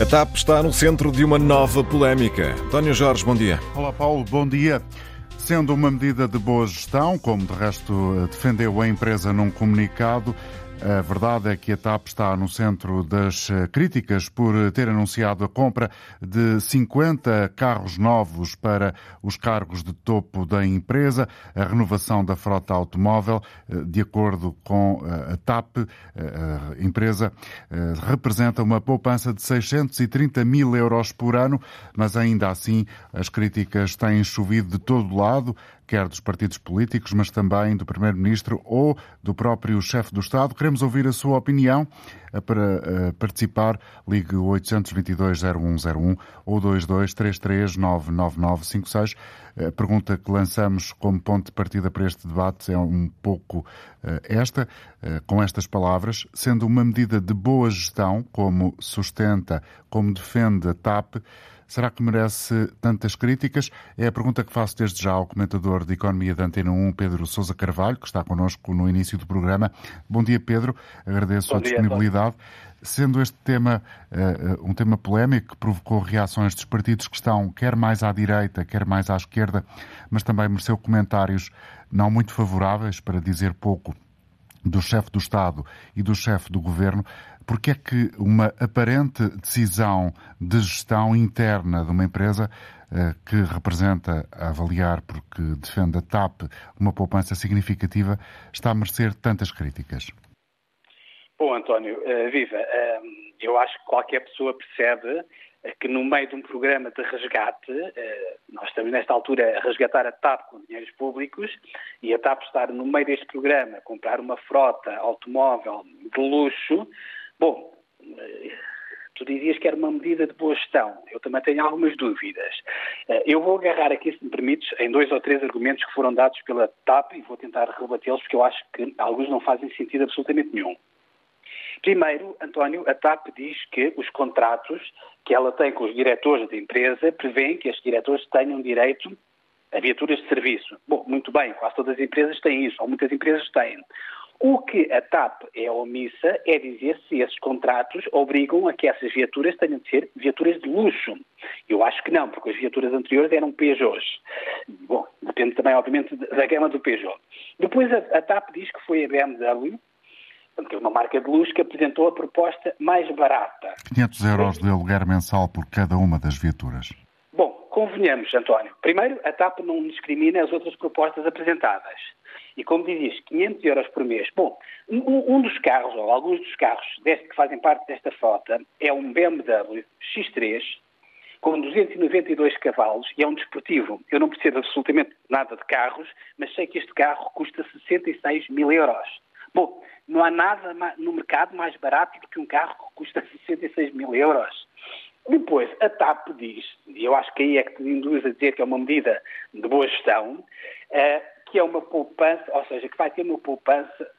A TAP está no centro de uma nova polémica. António Jorge, bom dia. Olá, Paulo, bom dia. Sendo uma medida de boa gestão, como de resto defendeu a empresa num comunicado, a verdade é que a TAP está no centro das eh, críticas por ter anunciado a compra de 50 carros novos para os cargos de topo da empresa, a renovação da frota automóvel, eh, de acordo com eh, a TAP, a empresa representa uma poupança de 630 mil euros por ano, mas ainda assim as críticas têm chovido de todo lado quer dos partidos políticos, mas também do Primeiro-Ministro ou do próprio chefe do Estado. Queremos ouvir a sua opinião. Eh, para eh, participar, ligue 822-0101 ou 2233-99956. A pergunta que lançamos como ponto de partida para este debate é um pouco eh, esta, com estas palavras, sendo uma medida de boa gestão, como sustenta, como defende a TAP, Será que merece tantas críticas? É a pergunta que faço desde já ao comentador de Economia da Antena 1, Pedro Sousa Carvalho, que está connosco no início do programa. Bom dia, Pedro. Agradeço Bom a disponibilidade. Sendo este tema uh, um tema polémico que provocou reações dos partidos que estão quer mais à direita, quer mais à esquerda, mas também mereceu comentários não muito favoráveis, para dizer pouco, do chefe do Estado e do chefe do Governo, porque é que uma aparente decisão de gestão interna de uma empresa eh, que representa a avaliar porque defende a TAP uma poupança significativa está a merecer tantas críticas? Bom, António, uh, viva. Uh, eu acho que qualquer pessoa percebe que no meio de um programa de resgate, nós estamos nesta altura a resgatar a TAP com dinheiros públicos e a TAP estar no meio deste programa, comprar uma frota automóvel de luxo, Bom, eh, tu dizias que era uma medida de boa gestão. Eu também tenho algumas dúvidas. Eh, eu vou agarrar aqui, se me permites, em dois ou três argumentos que foram dados pela TAP e vou tentar rebatê-los porque eu acho que alguns não fazem sentido absolutamente nenhum. Primeiro, António, a TAP diz que os contratos que ela tem com os diretores da empresa prevêem que estes diretores tenham direito a viaturas de serviço. Bom, muito bem, quase todas as empresas têm isso, ou muitas empresas têm. O que a TAP é omissa é dizer se esses contratos obrigam a que essas viaturas tenham de ser viaturas de luxo. Eu acho que não, porque as viaturas anteriores eram Peugeots. Bom, depende também, obviamente, da gama do Peugeot. Depois a, a TAP diz que foi a BMW, que é uma marca de luxo, que apresentou a proposta mais barata. 500 euros de aluguer mensal por cada uma das viaturas. Bom, convenhamos, António. Primeiro, a TAP não discrimina as outras propostas apresentadas. E como dizias, 500 euros por mês. Bom, um, um dos carros, ou alguns dos carros deste, que fazem parte desta frota, é um BMW X3 com 292 cavalos e é um desportivo. Eu não percebo absolutamente nada de carros, mas sei que este carro custa 66 mil euros. Bom, não há nada no mercado mais barato do que um carro que custa 66 mil euros. Depois, a TAP diz, e eu acho que aí é que te induz a dizer que é uma medida de boa gestão, uh, que é uma poupança, ou seja, que vai ter uma poupança,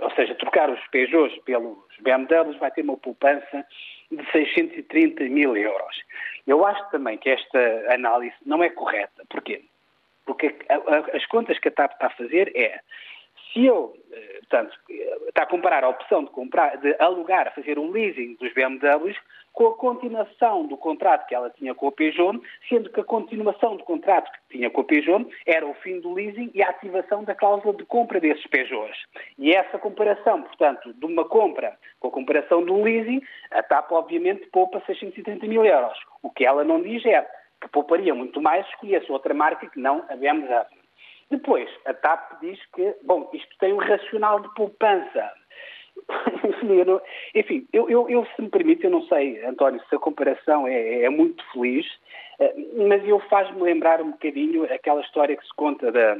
ou seja, trocar os Peugeots pelos BMWs vai ter uma poupança de 630 mil euros. Eu acho também que esta análise não é correta. Porquê? Porque as contas que a TAP está a fazer é se eu, eh, portanto, está a comparar a opção de comprar, de alugar, fazer um leasing dos BMWs com a continuação do contrato que ela tinha com a Peugeot, sendo que a continuação do contrato que tinha com a Peugeot era o fim do leasing e a ativação da cláusula de compra desses Peugeots. E essa comparação, portanto, de uma compra com a comparação do leasing, a TAP obviamente poupa 630 mil euros. O que ela não diz é que pouparia muito mais se escolhesse outra marca que não a BMW. Depois, a TAP diz que, bom, isto tem um racional de poupança. Enfim, eu, eu, eu, se me permite, eu não sei, António, se a comparação é, é muito feliz, eh, mas eu faz-me lembrar um bocadinho aquela história que se conta da,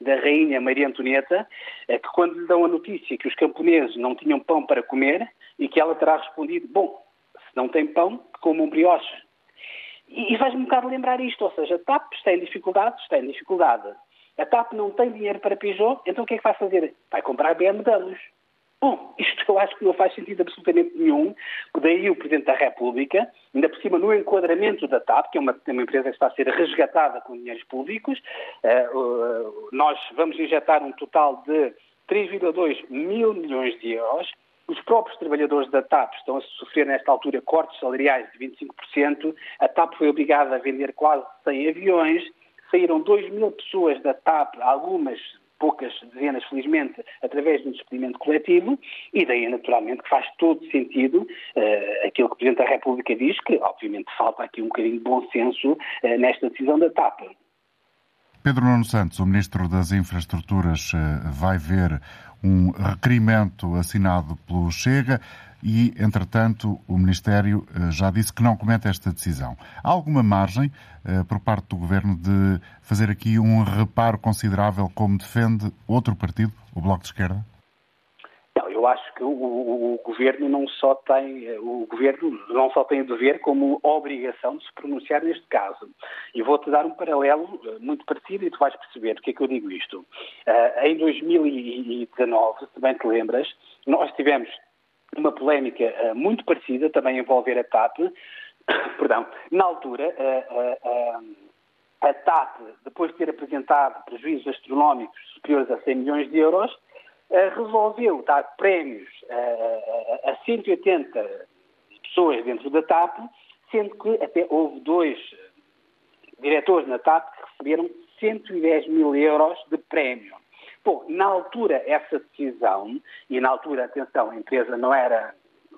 da rainha Maria Antonieta, eh, que quando lhe dão a notícia que os camponeses não tinham pão para comer e que ela terá respondido, bom, se não tem pão, que comam brioches. E, faz-me um bocado lembrar isto, ou seja, TAP está em dificuldade, está em dificuldade. A TAP não tem dinheiro para Peugeot, então o que é que vai fazer? Vai comprar BMWs. Bom, isto eu acho que não faz sentido absolutamente nenhum, daí o Presidente da República, ainda por cima no enquadramento da TAP, que é uma, uma empresa que está a ser resgatada com dinheiros públicos, uh, nós vamos injetar um total de 3,2 mil milhões de euros, Os próprios trabalhadores da TAP estão a sofrer, nesta altura, cortes salariais de 25%. A TAP foi obrigada a vender quase 100 aviões. Saíram 2 mil pessoas da TAP, algumas poucas dezenas, felizmente, através de um despedimento coletivo, e daí, naturalmente, que faz todo sentido uh, aquilo que o Presidente da República diz, que, obviamente, falta aqui um bocadinho de bom senso uh, nesta decisão da TAP. Pedro Nuno Santos, o Ministro das Infraestruturas, uh, vai ver um requerimento assinado pelo Chega e, entretanto, o Ministério eh, já disse que não comenta esta decisão. Há alguma margem eh, por parte do Governo de fazer aqui um reparo considerável como defende outro partido, o Bloco de Esquerda? Não, eu acho que o, o, o, governo não só tem o governo não só tem o dever como obrigação de se pronunciar neste caso. E vou-te dar um paralelo eh, muito parecido e tu vais perceber porque é que eu digo isto. Uh, em 2019, se bem te lembras, nós tivemos uma polémica uh, muito parecida, também envolver a TAP. Perdão, na altura, uh, a TAP, depois de ter apresentado prejuízos astronómicos superiores a 100 milhões de euros, resolveu dar prémios a 180 pessoas dentro da TAP, sendo que até houve dois diretores na TAP que receberam 110 mil euros de prémio. Bom, na altura, essa decisão, e na altura, atenção, a empresa não era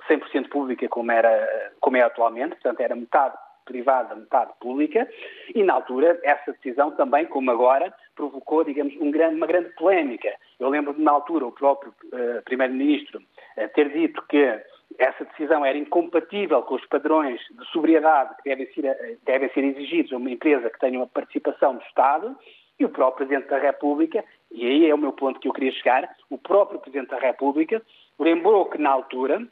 100% pública como, era, como é atualmente, portanto, era metade privada, metade pública, e na altura essa decisão também, como agora, provocou, digamos, um grande, uma grande polémica. Eu lembro de, na altura, o próprio uh, Primeiro-Ministro uh, ter dito que essa decisão era incompatível com os padrões de sobriedade que devem ser, eh, devem ser exigidos a uma empresa que tenha uma participação do Estado, e o próprio Presidente da República, e aí é o meu ponto que eu queria chegar, o próprio Presidente da República lembrou que, na altura,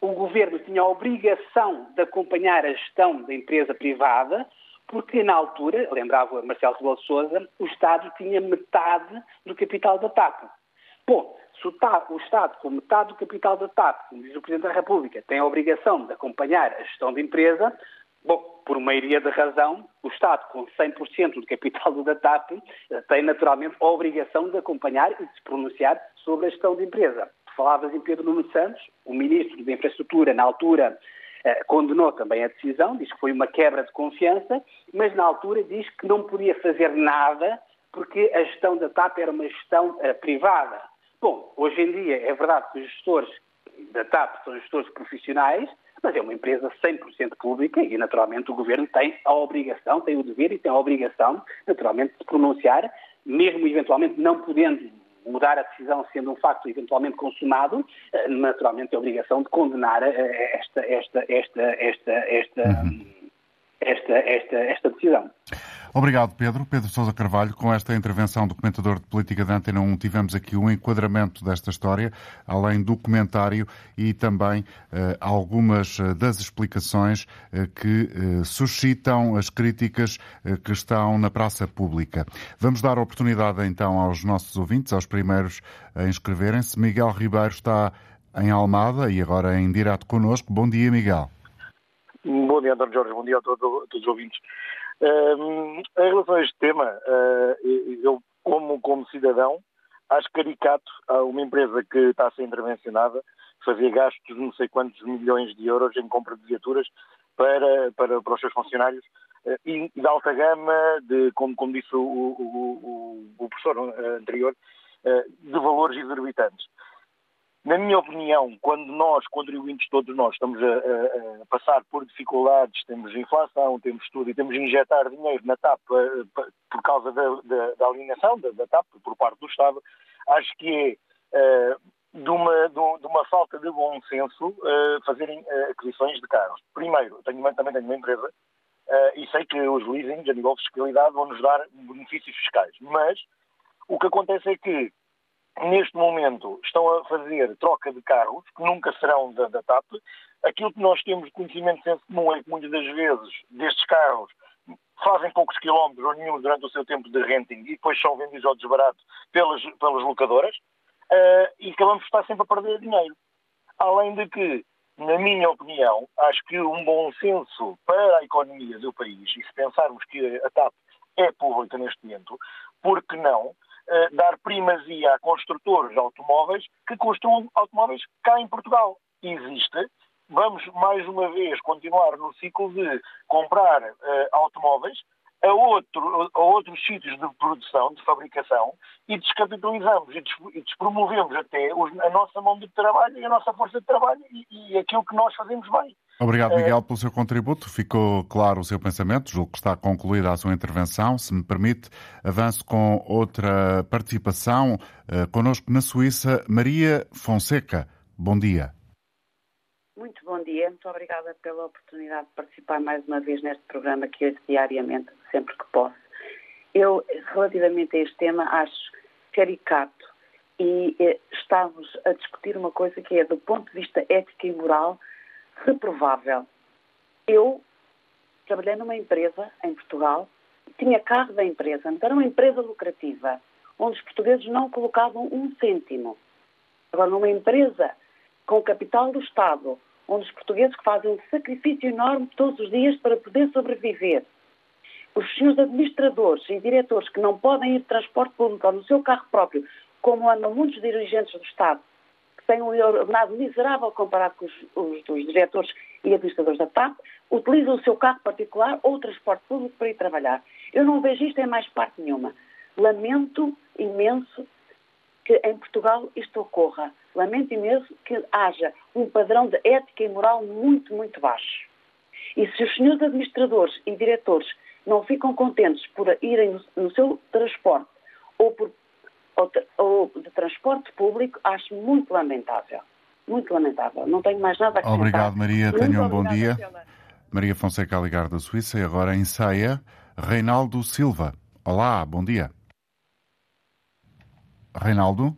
o Governo tinha a obrigação de acompanhar a gestão da empresa privada, porque, na altura, lembrava Marcelo Rebelo de Sousa, o Estado tinha metade do capital da TAP. Bom, se o, TAP, o Estado, com metade do capital da TAP, como diz o Presidente da República, tem a obrigação de acompanhar a gestão da empresa, Bom, por maioria de razão, o Estado, com 100% do capital da TAP, tem naturalmente a obrigação de acompanhar e de se pronunciar sobre a gestão de empresa. Falavas em Pedro Nuno Santos, o Ministro da Infraestrutura, na altura, eh, condenou também a decisão, diz que foi uma quebra de confiança, mas na altura diz que não podia fazer nada porque a gestão da TAP era uma gestão eh, privada. Bom, hoje em dia é verdade que os gestores da TAP são gestores profissionais, mas é uma empresa 100% pública e, naturalmente, o Governo tem a obrigação, tem o dever e tem a obrigação, naturalmente, de se pronunciar, mesmo eventualmente não podendo mudar a decisão sendo um facto eventualmente consumado, eh, naturalmente tem a obrigação de condenar eh, esta, esta, esta, esta, esta, uhum. esta, esta, esta decisão. Obrigado, Pedro. Pedro Sousa Carvalho. Com esta intervenção do comentador de política da Antena 1, tivemos aqui um enquadramento desta história, além do comentário e também eh, algumas eh, das explicações eh, que suscitam as críticas que estão na praça pública. Vamos dar oportunidade então aos nossos ouvintes, aos primeiros a inscreverem-se. Miguel Ribeiro está em Almada e agora em direto connosco. Bom dia, Miguel. Bom dia, António Jorge. Bom dia a a todos os ouvintes. Em relação a este tema, uh, eu, como, como cidadão, acho caricato a uma empresa que está a ser intervencionada fazer gastos de não sei quantos milhões de euros em compra de viaturas para, para, para os seus funcionários uh, e, de alta gama, de, como, como disse o, o, o, o professor anterior, uh, de valores exorbitantes. Na minha opinião, quando nós, contribuintes, todos nós, estamos a, a, a, passar por dificuldades, temos inflação, temos tudo e temos de injetar dinheiro na TAP eh, por causa da, da, da alienação da, da, TAP por parte do Estado, acho que é uh, de, uma, de, uma, falta de bom senso uh, fazerem aquisições de carros. Primeiro, tenho, também tenho uma empresa e sei que os leasings, a nível de fiscalidade, vão nos dar benefícios fiscais, mas o que acontece é que neste momento estão a fazer troca de carros, que nunca serão da, da TAP. Aquilo que nós temos de conhecimento de senso comum é que muitas das vezes destes carros fazem poucos quilómetros ou nenhum durante o seu tempo de renting e depois são vendidos ao desbarato pelas, pelas locadoras uh, e acabamos de estar sempre a perder dinheiro. Além de que, na minha opinião, acho que um bom senso para a economia do país, e se pensarmos que a TAP é pública neste momento, por que não dar primazia a construtores de automóveis que construam automóveis cá em Portugal. Existe. Vamos, mais uma vez, continuar no ciclo de comprar uh, automóveis a, outro, a outros sítios de produção, de fabricação, e descapitalizamos e despromovemos até a nossa mão de trabalho e a nossa força de trabalho e, e aquilo que nós fazemos bem. Obrigado, Miguel, pelo seu contributo. Ficou claro o seu pensamento. Julgo que está concluída a sua intervenção. Se me permite, avanço com outra participação. Uh, conosco na Suíça, Maria Fonseca. Bom dia. Muito bom dia, muito obrigada pela oportunidade de participar mais uma vez neste programa que ouço diariamente, sempre que posso. Eu, relativamente a este tema, acho caricato e eh, estamos a discutir uma coisa que é, do ponto de vista ético e moral, reprovável. Eu trabalhei numa empresa em Portugal, tinha carro da empresa, então era uma empresa lucrativa, onde os portugueses não colocavam um cêntimo. Agora, numa empresa com o capital do Estado, onde os portugueses fazem um sacrifício enorme todos os dias para poder sobreviver. Os senhores administradores e diretores que não podem ir de transporte público ou no seu carro próprio, como andam muitos dirigentes do Estado, têm um ordenado miserável comparado com os, os, os diretores e administradores da TAP, utilizam o seu carro particular ou o transporte público para ir trabalhar. Eu não vejo isto em mais parte nenhuma. Lamento imenso que em Portugal isto ocorra. Lamento imenso que haja um padrão de ética e moral muito, muito baixo. E se os senhores administradores e diretores não ficam contentes por irem no, no seu transporte ou, por, ou, ou, de transporte público, acho muito lamentável. Muito lamentável. Não tenho mais nada a acrescentar. Obrigado, Maria. Tenha um bom dia. Pela... Maria Fonseca ligar da Suíça e agora em Ceia, Reinaldo Silva. Olá, bom dia. Reinaldo?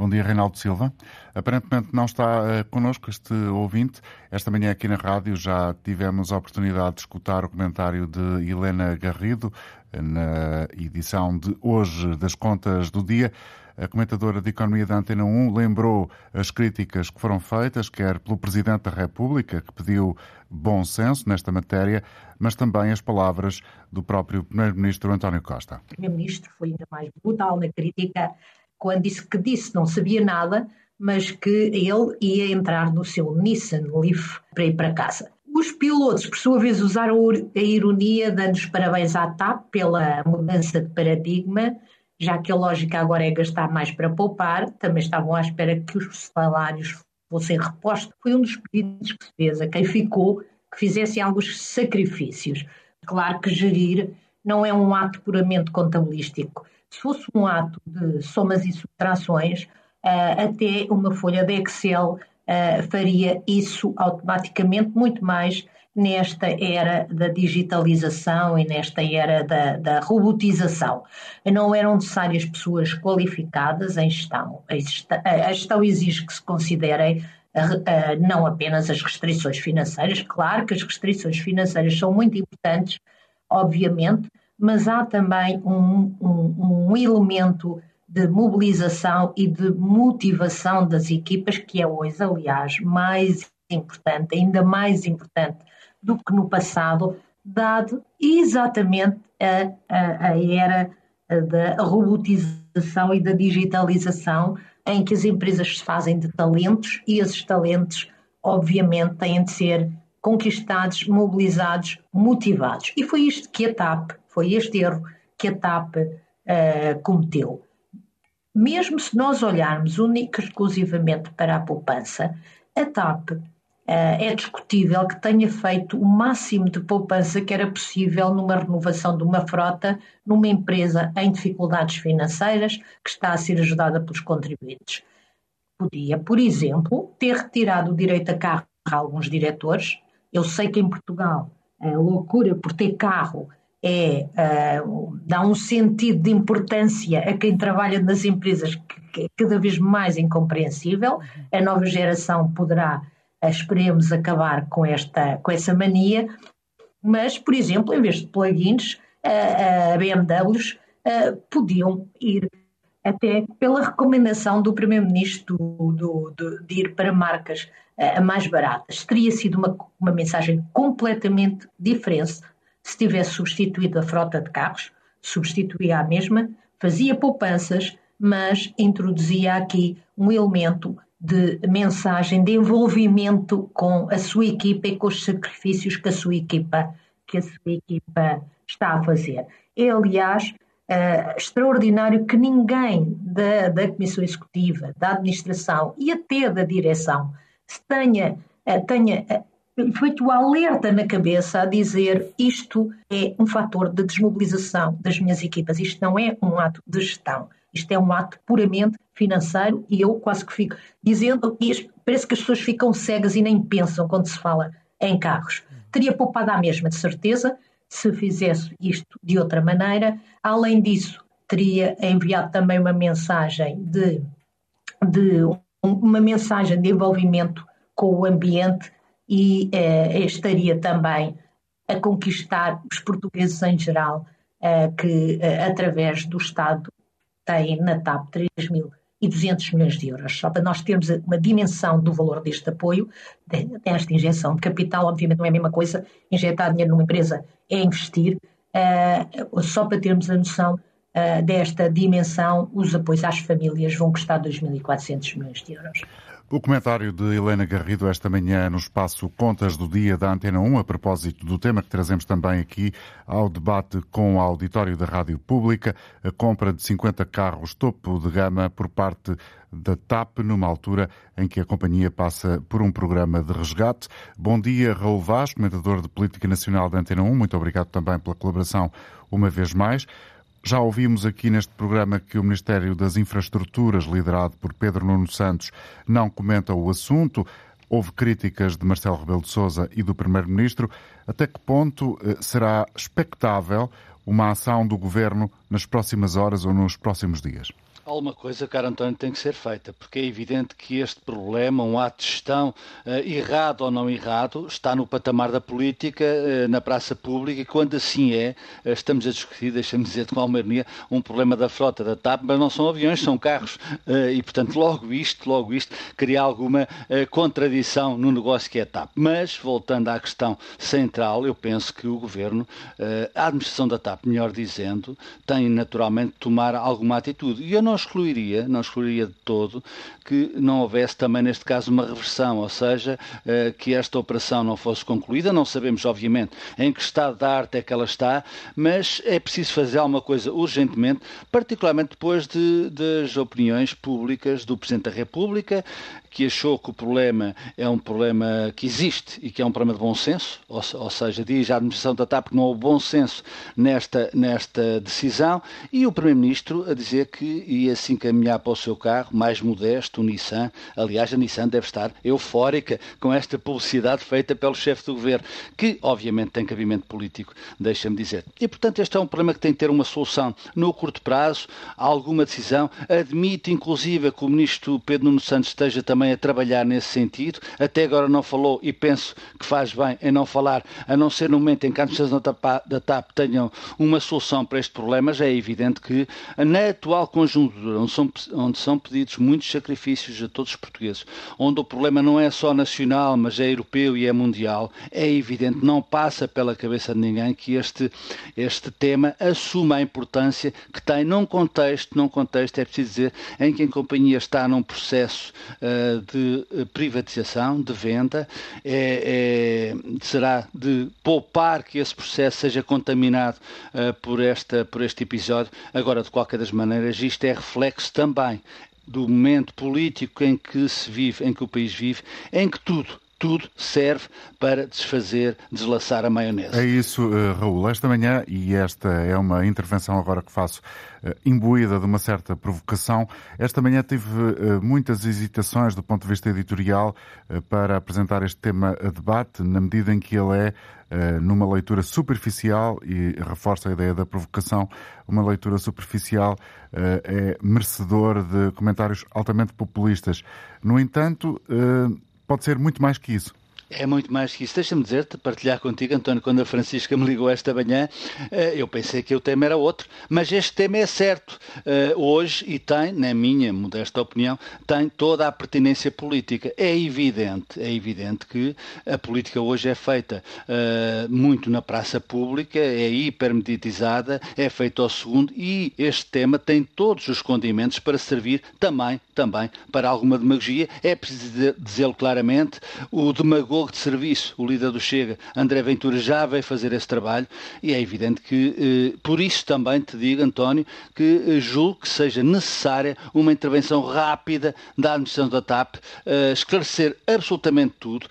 Bom dia, Reinaldo Silva. Aparentemente não está uh, connosco este ouvinte. Esta manhã aqui na rádio já tivemos a oportunidade de escutar o comentário de Helena Garrido na edição de hoje das contas do dia. A comentadora de Economia da Antena 1 lembrou as críticas que foram feitas, quer pelo Presidente da República, que pediu bom senso nesta matéria, mas também as palavras do próprio Primeiro-Ministro António Costa. O Primeiro-Ministro foi ainda mais brutal na crítica quando disse que disse não sabia nada, mas que ele ia entrar no seu Nissan Leaf para ir para casa. Os pilotos, por sua vez, usaram a ironia, dando os parabéns à TAP pela mudança de paradigma já que a lógica agora é gastar mais para poupar, também estavam à espera que os salários fossem repostos. Foi um dos pedidos que se fez a quem ficou que fizesse alguns sacrifícios. Claro que gerir não é um ato puramente contabilístico. Se fosse um ato de somas e subtrações, eh, até uma folha de Excel eh, faria isso automaticamente muito mais nesta era da digitalização e nesta era da, da robotização. Não eram necessárias pessoas qualificadas em gestão. A gestão exige que se considerem não apenas as restrições financeiras, claro que as restrições financeiras são muito importantes, obviamente, mas há também um, um, um elemento de mobilização e de motivação das equipas, que é hoje, aliás, mais importante, ainda mais importante do que no passado, dado exatamente a, a, a era da robotização e da digitalização, em que as empresas se fazem de talentos e esses talentos, obviamente, têm de ser conquistados, mobilizados, motivados. E foi isto que a TAP, foi este erro que a TAP uh, cometeu. Mesmo se nós olharmos única e exclusivamente para a poupança, a TAP eh, é discutível que tenha feito o máximo de poupança que era possível numa renovação de uma frota numa empresa em dificuldades financeiras que está a ser ajudada pelos contribuintes. Podia, por exemplo, ter retirado o direito a carro a alguns diretores. Eu sei que em Portugal a loucura por ter carro é, uh, dá um sentido de importância a quem trabalha nas empresas que, é cada vez mais incompreensível. A nova geração poderá esperemos acabar com, esta, com essa mania, mas, por exemplo, em vez de plugins, a, a BMWs a, podiam ir até pela recomendação do Primeiro-Ministro de ir para marcas a, mais baratas. Teria sido uma, uma mensagem completamente diferente se tivesse substituído a frota de carros, substituía a mesma, fazia poupanças, mas introduzia aqui um elemento de mensagem, de envolvimento com a sua equipa e com os sacrifícios que a sua equipa, que a sua equipa está a fazer. É, aliás, uh, extraordinário que ninguém da, da Comissão Executiva, da Administração e até da Direção tenha, uh, tenha uh, feito o alerta na cabeça a dizer isto é um fator de desmobilização das minhas equipas, isto não é um ato de gestão isto é um ato puramente financeiro e eu quase que fico dizendo, parece que as pessoas ficam cegas e nem pensam quando se fala em carros. Teria poupado a mesma, de certeza, se fizesse isto de outra maneira. Além disso, teria enviado também uma mensagem de, de uma mensagem de envolvimento com o ambiente e eh, estaria também a conquistar os portugueses em geral, eh, que eh, através do Estado tem na TAP 3.200 milhões de euros. Só para nós termos uma dimensão do valor deste apoio, desta injeção de capital, obviamente não é a mesma coisa, injetar dinheiro numa empresa é investir, só para termos a noção uh, desta dimensão, os apoios às famílias vão custar 2.400 milhões de euros. O comentário de Helena Garrido esta manhã no espaço Contas do Dia da Antena 1, a propósito do tema que trazemos também aqui ao debate com o auditório da Rádio Pública, a compra de 50 carros topo de gama por parte da TAP, numa altura em que a companhia passa por um programa de resgate. Bom dia, Raul Vaz, comentador de Política Nacional da Antena 1. Muito obrigado também pela colaboração uma vez mais. Já ouvimos aqui neste programa que o Ministério das Infraestruturas, liderado por Pedro Nuno Santos, não comenta o assunto. Houve críticas de Marcelo Rebelo de Sousa e do Primeiro-Ministro. Até que ponto eh, será expectável uma ação do Governo nas próximas horas ou nos próximos dias? Alguma coisa, caro António, tem que ser feita, porque é evidente que este problema, um ato de gestão uh, errado ou não errado, está no patamar da política, uh, na praça pública, e quando assim é, uh, estamos a discutir, deixa-me dizer com alguma ironia, um problema da frota da TAP, mas não são aviões, são carros, e portanto logo isto, logo isto, cria alguma contradição no negócio que é a TAP. Mas, voltando à questão central, eu penso que o Governo, a administração da TAP, melhor dizendo, tem naturalmente de tomar alguma atitude. E eu não excluiria, não excluiria de todo que não houvesse também neste caso uma reversão, ou seja, eh, que esta operação não fosse concluída. Não sabemos, obviamente, em que estado da arte é que ela está, mas é preciso fazer alguma coisa urgentemente, particularmente depois de, das opiniões públicas do Presidente da República, que achou que o problema é um problema que existe e que é um problema de bom senso, ou, ou seja, diz a administração da TAP que não houve bom senso nesta, nesta decisão, e o Primeiro-Ministro a dizer que ia se encaminhar para o seu carro mais modesto, o Nissan. Aliás, a Nissan deve estar eufórica com esta publicidade feita pelo chefe do governo, que obviamente tem cabimento político, deixa-me dizer. E portanto, este é um problema que tem que ter uma solução no curto prazo, alguma decisão. Admite, inclusive, que o Ministro Pedro Nuno Santos esteja também a trabalhar nesse sentido. Até agora não falou e penso que faz bem em não falar, a não ser no momento em que a administração da TAP tenham uma solução para este problema. Já é evidente que na atual conjuntura, onde são, onde são pedidos muitos sacrifícios a todos os portugueses, onde o problema não é só nacional, mas é europeu e é mundial, é evidente, não passa pela cabeça de ninguém que este, este tema assuma a importância que tem num contexto, num contexto, é preciso dizer, em que a companhia está num processo uh, de eh, privatização, de venda, é, é, será de poupar que esse processo seja contaminado uh, por, esta, por este episódio. Agora, de qualquer das maneiras, isto é reflexo também do momento político em que se vive, em que o país vive, em que tudo, tudo serve para desfazer, deslaçar a maionese. É isso, uh, Raul. Esta manhã, e esta é uma intervenção agora que faço uh, imbuída de uma certa provocação, esta manhã tive uh, muitas hesitações do ponto de vista editorial para apresentar este tema a debate, na medida em que ele é numa leitura superficial, e reforço a ideia da provocação, uma leitura superficial é merecedor de comentários altamente populistas. No entanto, pode ser muito mais que isso. É muito mais que isso. Deixa-me dizer-te, partilhar contigo, António, quando a Francisca me ligou esta manhã, eh, eu pensei que o tema era outro, mas este tema é certo. Eh, hoje, e tem, na minha modesta opinião, tem toda a pertinência política. É evidente, é evidente que a política hoje é feita eh, muito na praça pública, é hipermeditizada, é feita ao segundo e este tema tem todos os condimentos para servir também, também para alguma demagogia. É preciso dizê-lo claramente, o demagogo de serviço, o líder do Chega, André Ventura, já veio fazer esse trabalho e é evidente que, eh, por isso também te digo, António, que eh, julgo que seja necessária uma intervenção rápida da administração da TAP, eh, esclarecer absolutamente tudo,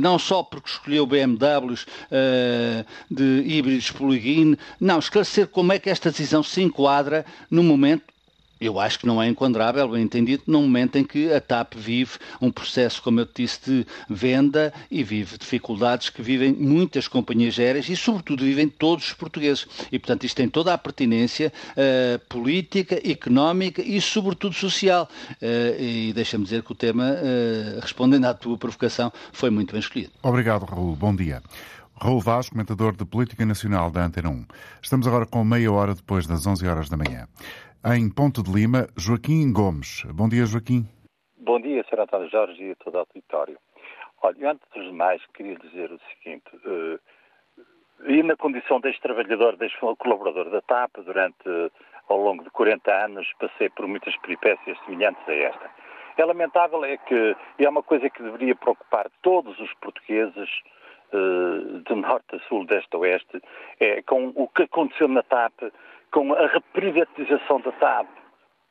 não só porque escolheu BMWs de híbridos plug-in, não, esclarecer como é que esta decisão se enquadra no momento eu acho que não é enquadrável, bem entendido, num momento em que a TAP vive um processo, como eu disse, de venda e vive dificuldades que vivem muitas companhias aéreas e, sobretudo, vivem todos os portugueses. E, portanto, isto tem toda a pertinência uh, política, económica e, sobretudo, social. Uh, e deixa-me dizer que o tema, uh, respondendo à tua provocação, foi muito bem escolhido. Obrigado, Raul. Bom dia. Raul Vaz, comentador de Política Nacional da Antena 1. Estamos agora com meia hora depois das 11 horas da manhã. Em Ponto de Lima, Joaquim Gomes. Bom dia, Joaquim. Bom dia, Sr. António Jorge e a todo o auditório. Olha, antes dos demais, queria dizer o seguinte. Uh, e na condição deste trabalhador, deste colaborador da TAP, durante, ao longo de 40 anos, passei por muitas peripécias semelhantes a esta. É lamentável é que, e é uma coisa que deveria preocupar todos os portugueses, uh, de norte a sul, deste a oeste, é com o que aconteceu na TAP com a reprivatização da TAP,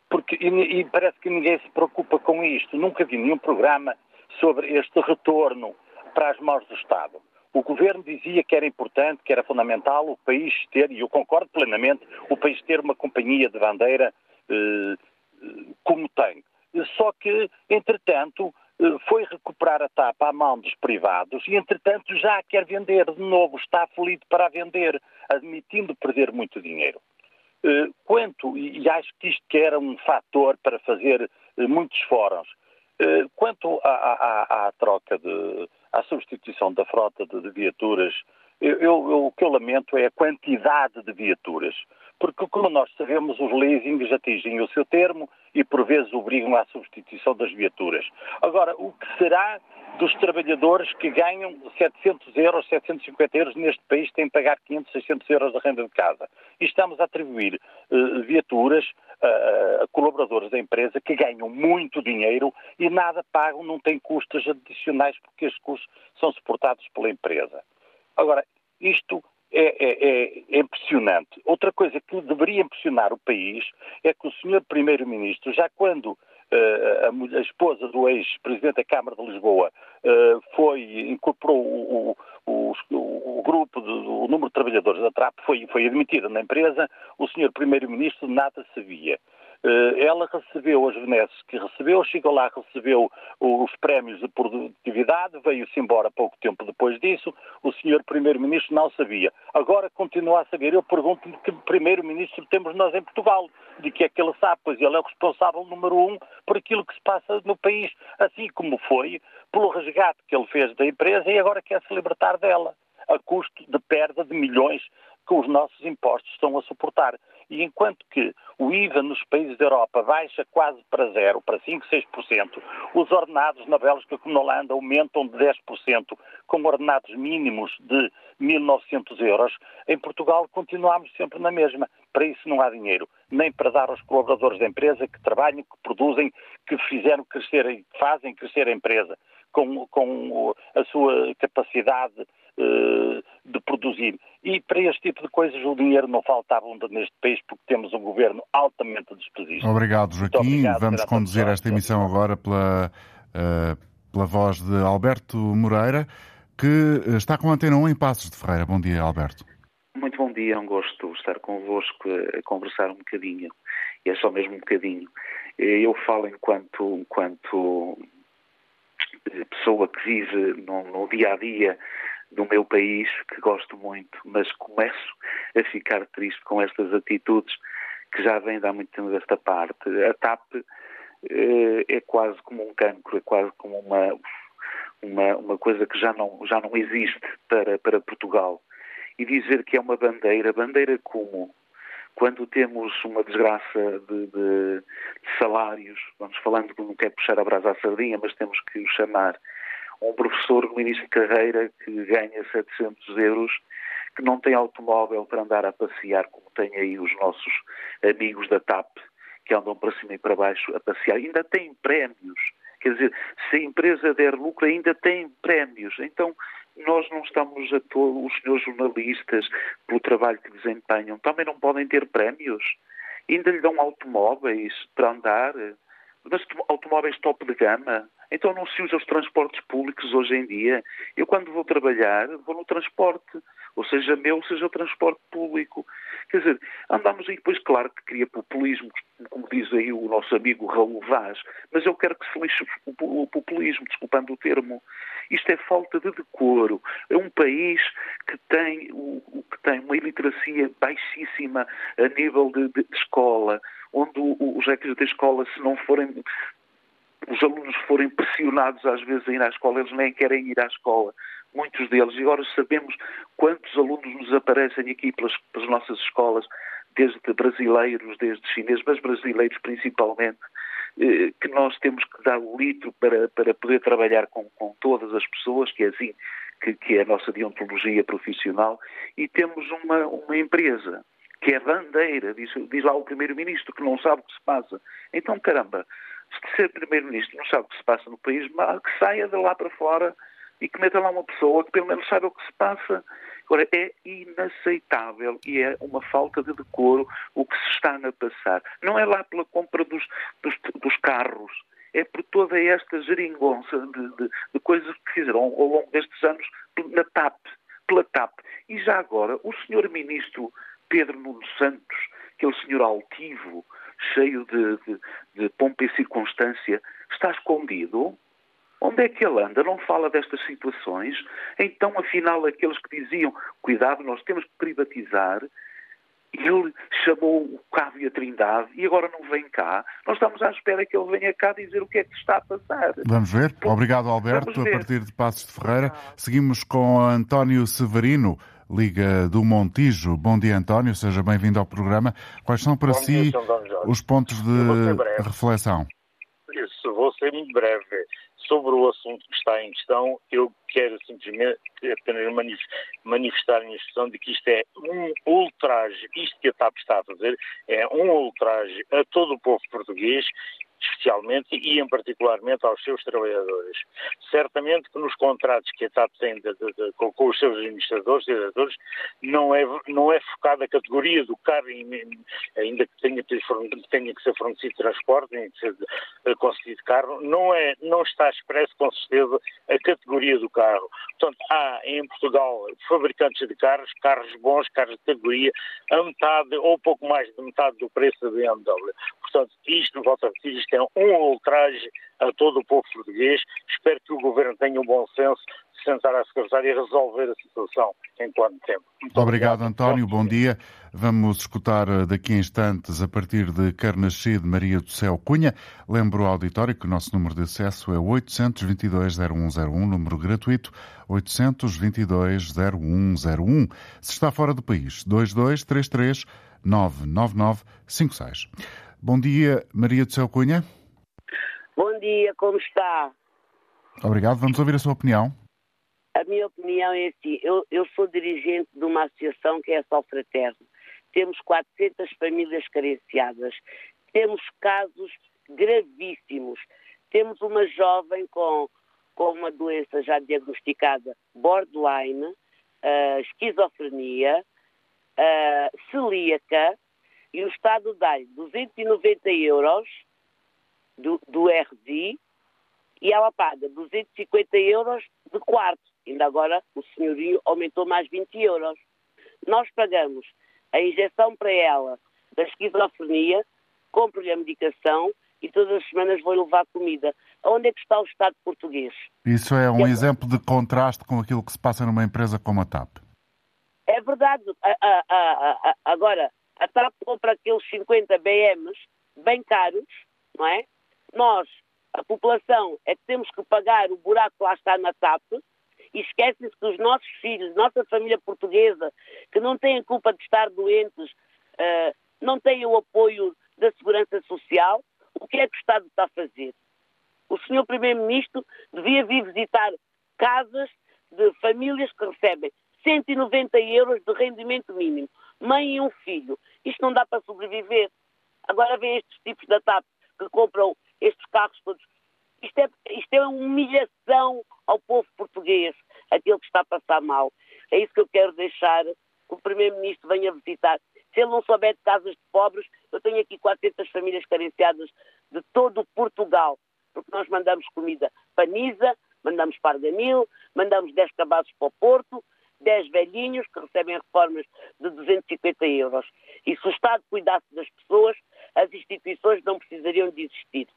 porque, e, e, parece que ninguém se preocupa com isto. Nunca vi nenhum programa sobre este retorno para as mãos do Estado. O governo dizia que era importante, que era fundamental o país ter, e eu concordo plenamente, o país ter uma companhia de bandeira eh, como tem. Só que, entretanto, eh, foi recuperar a TAP à mão dos privados e, entretanto, já a quer vender de novo, está aflito para a vender, admitindo perder muito dinheiro. Eh, quanto, e acho que isto que era um fator para fazer eh, muitos fóruns, eh, quanto à, à, à troca, de, à substituição da frota de, de viaturas, eu, eu, o que eu lamento é a quantidade de viaturas. Porque, como nós sabemos, os leasings atingem o seu termo e, por vezes, obrigam à substituição das viaturas. Agora, o que será dos trabalhadores que ganham 700 euros, 750 euros neste país têm de pagar 500, 600 euros de renda de casa. E estamos a atribuir uh, viaturas a colaboradores da empresa que ganham muito dinheiro e nada pagam, não têm custos adicionais porque estes custos são suportados pela empresa. Agora, isto é, é, é, impressionante. Outra coisa que deveria impressionar o país é que o senhor Primeiro-Ministro, já quando a, a, esposa do ex-presidente da Câmara de Lisboa uh, foi, incorporou o, o, o, o grupo, de, o número de trabalhadores da TRAP foi, foi admitida na empresa, o senhor primeiro-ministro nada sabia. Eh, ela recebeu as benesses que recebeu, chegou lá, recebeu os prémios de produtividade, veio-se embora pouco tempo depois disso, o senhor Primeiro-Ministro não sabia. Agora continua a saber. Eu pergunto-me que Primeiro-Ministro temos nós em Portugal, de que é que ele sabe, pois ele é o responsável número um por aquilo que se passa no país, assim como foi pelo resgate que ele fez da empresa e agora quer se libertar dela, a custo de perda de milhões que os nossos impostos estão a suportar. E enquanto que o IVA nos países da Europa baixa quase para zero, para 5, 6%, os ordenados na Bélgica como na Holanda aumentam de 10%, com ordenados mínimos de 1.900 euros, em Portugal continuamos sempre na mesma. Para isso não há dinheiro, nem para dar aos colaboradores da empresa que trabalham, que produzem, que fizeram crescer, fazem crescer a empresa com, com a sua capacidade de produzir. E para este tipo de coisas o dinheiro não falta abunda neste país porque temos um governo altamente despesista. Obrigado, Joaquim. Obrigado, Vamos conduzir esta emissão agora pela, uh, pela voz de Alberto Moreira, que está com a antena 1 em Passos de Ferreira. Bom dia, Alberto. Muito bom dia, é um gosto estar convosco a conversar um bocadinho. E é só mesmo um bocadinho. Eu falo enquanto, enquanto pessoa que vive no, no dia a dia do meu país, que gosto muito, mas começo a ficar triste com estas atitudes que já vêm de há muito tempo desta parte. A TAP eh, é quase como um cancro, é quase como uma, uma, uma coisa que já não, já não existe para, para Portugal e dizer que é uma bandeira, bandeira como? Quando temos uma desgraça de, de, de salários, vamos falando que não quer puxar a brasa à sardinha, mas temos que o chamar, um professor no início de carreira que ganha 700 euros, que não tem automóvel para andar a passear, como têm aí os nossos amigos da TAP, que andam para cima e para baixo a passear, ainda tem prémios. Quer dizer, se a empresa der lucro, ainda tem prémios. Então, nós não estamos a todos, os senhores jornalistas, pelo trabalho que desempenham, também não podem ter prémios. Ainda lhe dão automóveis para andar, mas automóveis top de gama. Então não se usa os transportes públicos hoje em dia. Eu quando vou trabalhar, vou no transporte, ou seja meu, seja o transporte público. Quer dizer, andamos aí depois, claro que cria populismo, como diz aí o nosso amigo Raul Vaz, mas eu quero que se lixe o populismo, desculpando o termo. Isto é falta de decoro. É um país que tem, o, que tem uma iliteracia baixíssima a nível de, de, escola, onde os receios da escola, se não forem os alunos forem pressionados às vezes a ir à escola, eles nem querem ir à escola. Muitos deles, e agora sabemos quantos alunos nos aparecem aqui pelas, pelas nossas escolas, desde brasileiros, desde chineses, mas brasileiros principalmente, eh, que nós temos que dar o litro para, para poder trabalhar com, com todas as pessoas, que é assim que, que é a nossa deontologia profissional, e temos uma, uma empresa que é bandeira, diz, diz lá o Primeiro-Ministro, que não sabe o que se passa. Então, caramba, se ser Primeiro-Ministro não sabe o que se passa no país, que saia de lá para fora e que meta lá uma pessoa que pelo menos saiba o que se passa. Agora, é inaceitável e é uma falta de decoro o que se está a passar. Não é lá pela compra dos, dos, dos carros, é por toda esta geringonça de, de, de coisas que fizeram ao longo destes anos na TAP, pela TAP. E já agora, o senhor Ministro Pedro Nuno Santos, aquele senhor altivo, cheio de, de, de pompa e circunstância, está escondido? Onde é que ele anda? Não fala destas situações? Então, afinal, aqueles que diziam, cuidado, nós temos que privatizar, ele chamou o Cabo e a Trindade e agora não vem cá. Nós estamos à espera que ele venha cá dizer o que é que está a passar. Vamos ver. Obrigado, Alberto. A partir de Passos de Ferreira, seguimos com António Severino. Liga do Montijo. Bom dia, António, seja bem-vindo ao programa. Quais são para Bom si dia, os pontos de reflexão? Isso, vou ser muito breve. Sobre o assunto que está em questão, eu quero simplesmente apenas manifestar a minha expressão de que isto é um ultraje, isto que a TAP está a fazer é um ultraje a todo o povo português especialmente e em particularmente aos seus trabalhadores. Certamente que nos contratos que a TAP tem de, de, de, com, os seus administradores diretores não é, não é focada a categoria do carro, ainda que tenha, tenha que ser fornecido transporte, tenha que ser concedido carro, não, é, não está expresso com certeza a categoria do carro. Portanto, há em Portugal fabricantes de carros, carros bons, carros de categoria, a metade ou pouco mais de metade do preço da BMW. Portanto, isto, volto a repetir, isto é um ultraje a todo o povo português. Espero que o Governo tenha um bom senso de sentar à Secretaria e resolver a situação em quanto tempo. Muito obrigado, obrigado, António. Bom dia. Vamos escutar eh, daqui a instantes, a partir de Carnachide, Maria do Céu Cunha. Lembro ao auditório que o nosso número de acesso é 822-0101, número gratuito, 822-0101. Se está fora do país, 2233 99956. Bom dia, Maria do Céu Cunha. Bom dia, como está? Obrigado, vamos ouvir a sua opinião. A minha opinião é assim, eu, eu sou dirigente de uma associação que é a Sol Fraterno. Temos 400 famílias carenciadas, temos casos gravíssimos. Temos uma jovem com, com uma doença já diagnosticada, borderline, uh, esquizofrenia, uh, celíaca, e o Estado dá-lhe 290 euros do, do RDI e ela paga 250 euros de quarto. Ainda agora o senhorio aumentou mais 20 euros. Nós pagamos a injeção para ela da esquizofrenia, compro-lhe a medicação e todas as semanas vou levar comida. Onde é que está o Estado português? Isso é um é exemplo de contraste com aquilo que se passa numa empresa como a TAP. É verdade. agora, a compra aqueles 50 BMs bem caros, não é? Nós A população é que temos que pagar o buraco que lá está na TAP e esquecem-se que os nossos filhos, nossa família portuguesa, que não têm culpa de estar doentes, uh, não têm o apoio da Segurança Social, o que é que o Estado está a fazer? O senhor Primeiro-Ministro devia vir visitar casas de famílias que recebem 190 euros de rendimento mínimo, mãe e um filho. Isto não dá para sobreviver. Agora vem estes tipos da TAP que compram estes carros todos. Isto é, isto é uma humilhação ao povo português, aquele que está a passar mal. É isso que eu quero deixar, que o Primeiro-Ministro venha visitar. Se ele não souber de casas de pobres, eu tenho aqui 400 famílias carenciadas de todo Portugal, porque nós mandamos comida para Nisa, mandamos para Arganil, mandamos 10 cabazes para o Porto, 10 velhinhos que recebem reformas de 250 euros. E se o Estado cuidasse das pessoas, as instituições não precisariam de existir.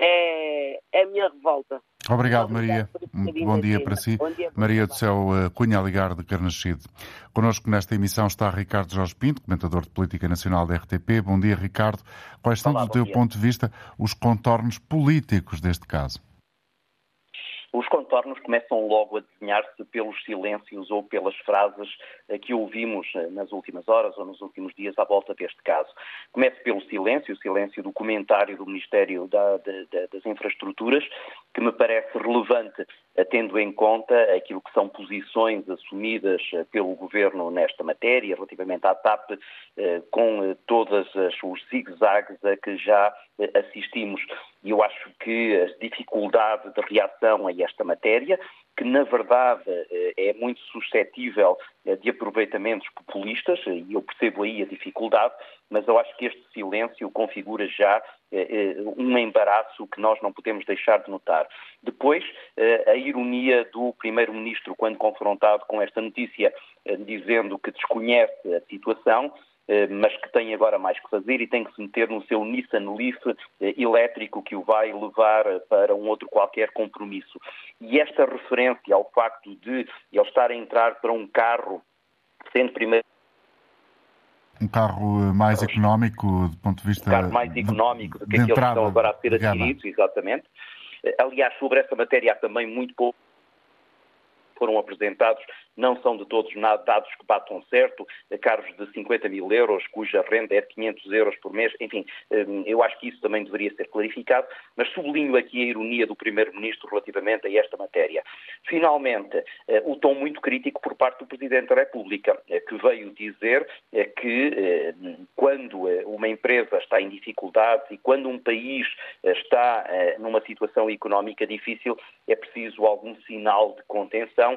É, é a minha revolta. Obrigado, Maria. Bom dia para si. Dia, Maria do Céu eh, Cunha Ligar de Carnascido. Connosco nesta emissão está Ricardo Jorge Pinto, comentador de Política Nacional da RTP. Bom dia, Ricardo. Quais são, Olá, do teu dia. ponto de vista, os contornos políticos deste caso? Os contornos começam logo a desenhar-se pelos silêncios ou pelas frases eh, que ouvimos eh, nas últimas horas ou nos últimos dias à volta deste caso. Começa pelo silêncio, o silêncio do comentário do Ministério da, de, das Infraestruturas, que me parece relevante, tendo em conta aquilo que são posições assumidas pelo Governo nesta matéria, relativamente à TAP, com todos os zigue-zagues a que já assistimos. E eu acho que a dificuldade de reação a esta matéria, que na verdade eh, é muito suscetível eh, de aproveitamentos populistas, e eu percebo aí a dificuldade, mas eu acho que este silêncio configura já eh, um embaraço que nós não podemos deixar de notar. Depois, a ironia do Primeiro-Ministro, quando confrontado com esta notícia, dizendo que desconhece a situação, eh, mas que tem agora mais que fazer e tem que se meter no seu Nissan Leaf eh, elétrico que o vai levar para um outro qualquer compromisso. E esta referência ao facto de ele estar a entrar para um carro, sendo primeiro um carro eh, mais económico do ponto de vista. Um carro mais económico do que aqueles que estão agora a ser adquiridos, exatamente. Aliás, sobre essa matéria há também muito pouco foram apresentados não são de todos dados que batam certo, carros de 50 mil euros, cuja renda é de 500 euros por mês, enfim, hum, eu acho que isso também deveria ser clarificado, mas sublinho aqui a ironia do Primeiro-Ministro relativamente a esta matéria. Finalmente, eh, o tom muito crítico por parte do Presidente da República, eh, que veio dizer eh, que quando uma empresa está em dificuldades e quando um país está numa situação económica difícil, é preciso algum sinal de contenção,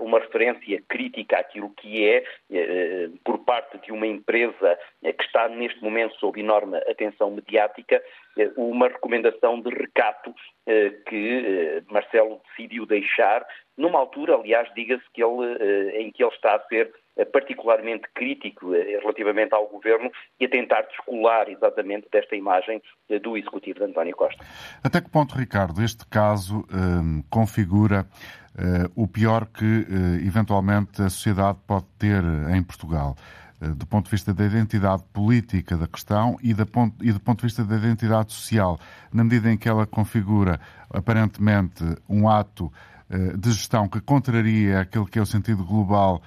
uma referência crítica àquilo que é, eh, por parte de uma empresa eh, que está neste momento sob enorme atenção mediática, eh, uma recomendação de recato que Marcelo decidiu deixar, numa altura, aliás, diga-se que ele, em que ele está a ser particularmente crítico relativamente ao governo e a tentar descolar exatamente desta imagem do executivo de António Costa. Até que ponto, Ricardo, este caso um, configura o pior que uh, eventualmente a sociedade pode ter em Portugal, do ponto de vista da identidade política da questão e, da ponto, e do ponto de vista da identidade social, na medida em que ela configura aparentemente um ato de gestão que contraria aquele que é o sentido global